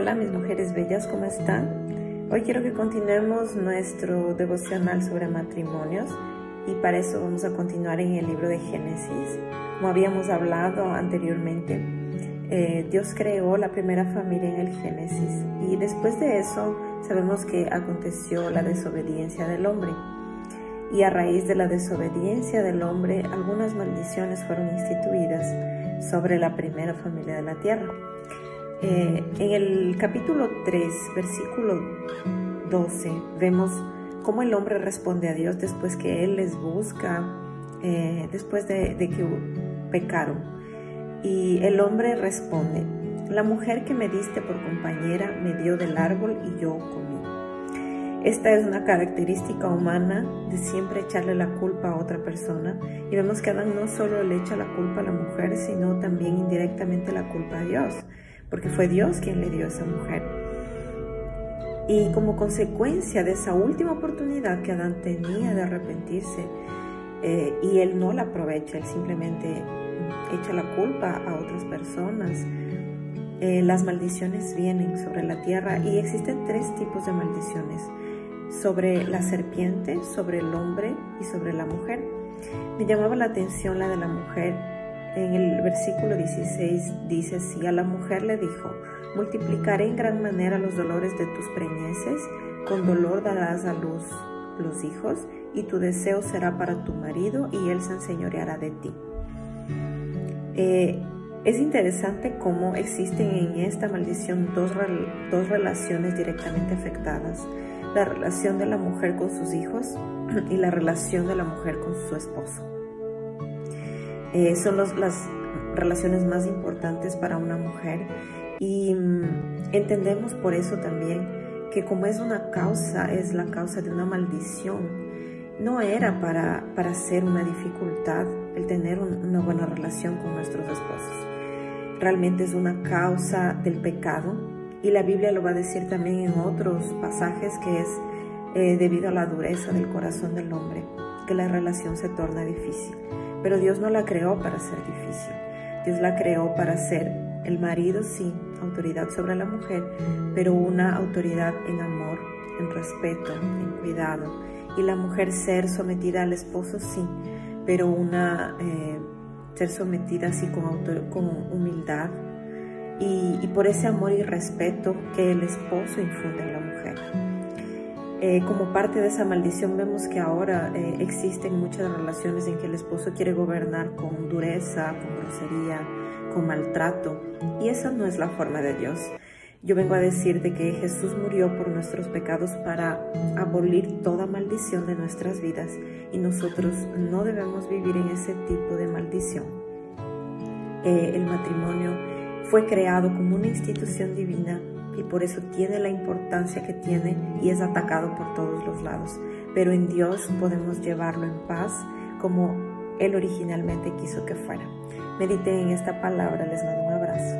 Hola mis mujeres bellas, ¿cómo están? Hoy quiero que continuemos nuestro devocional sobre matrimonios y para eso vamos a continuar en el libro de Génesis. Como habíamos hablado anteriormente, eh, Dios creó la primera familia en el Génesis y después de eso sabemos que aconteció la desobediencia del hombre. Y a raíz de la desobediencia del hombre, algunas maldiciones fueron instituidas sobre la primera familia de la tierra. Eh, en el capítulo 3, versículo 12, vemos cómo el hombre responde a Dios después que Él les busca, eh, después de, de que pecaron. Y el hombre responde, la mujer que me diste por compañera me dio del árbol y yo comí. Esta es una característica humana de siempre echarle la culpa a otra persona y vemos que Adán no solo le echa la culpa a la mujer, sino también indirectamente la culpa a Dios porque fue Dios quien le dio a esa mujer. Y como consecuencia de esa última oportunidad que Adán tenía de arrepentirse, eh, y él no la aprovecha, él simplemente echa la culpa a otras personas, eh, las maldiciones vienen sobre la tierra y existen tres tipos de maldiciones, sobre la serpiente, sobre el hombre y sobre la mujer. Me llamaba la atención la de la mujer en el versículo 16 dice si a la mujer le dijo, multiplicaré en gran manera los dolores de tus preñeces, con dolor darás a luz los hijos, y tu deseo será para tu marido, y él se enseñoreará de ti. Eh, es interesante cómo existen en esta maldición dos, dos relaciones directamente afectadas. La relación de la mujer con sus hijos y la relación de la mujer con su esposo. Eh, son las relaciones más importantes para una mujer y mm, entendemos por eso también que como es una causa, es la causa de una maldición, no era para, para ser una dificultad el tener una buena relación con nuestros esposos. Realmente es una causa del pecado y la Biblia lo va a decir también en otros pasajes que es eh, debido a la dureza del corazón del hombre que la relación se torna difícil. Pero Dios no la creó para ser difícil. Dios la creó para ser el marido, sí, autoridad sobre la mujer, pero una autoridad en amor, en respeto, en cuidado. Y la mujer ser sometida al esposo, sí, pero una eh, ser sometida así con, con humildad y, y por ese amor y respeto que el esposo infunde en la mujer. Eh, como parte de esa maldición vemos que ahora eh, existen muchas relaciones en que el esposo quiere gobernar con dureza, con grosería, con maltrato. Y esa no es la forma de Dios. Yo vengo a decirte que Jesús murió por nuestros pecados para abolir toda maldición de nuestras vidas y nosotros no debemos vivir en ese tipo de maldición. Eh, el matrimonio fue creado como una institución divina y por eso tiene la importancia que tiene y es atacado por todos los lados. Pero en Dios podemos llevarlo en paz como Él originalmente quiso que fuera. Mediten en esta palabra, les mando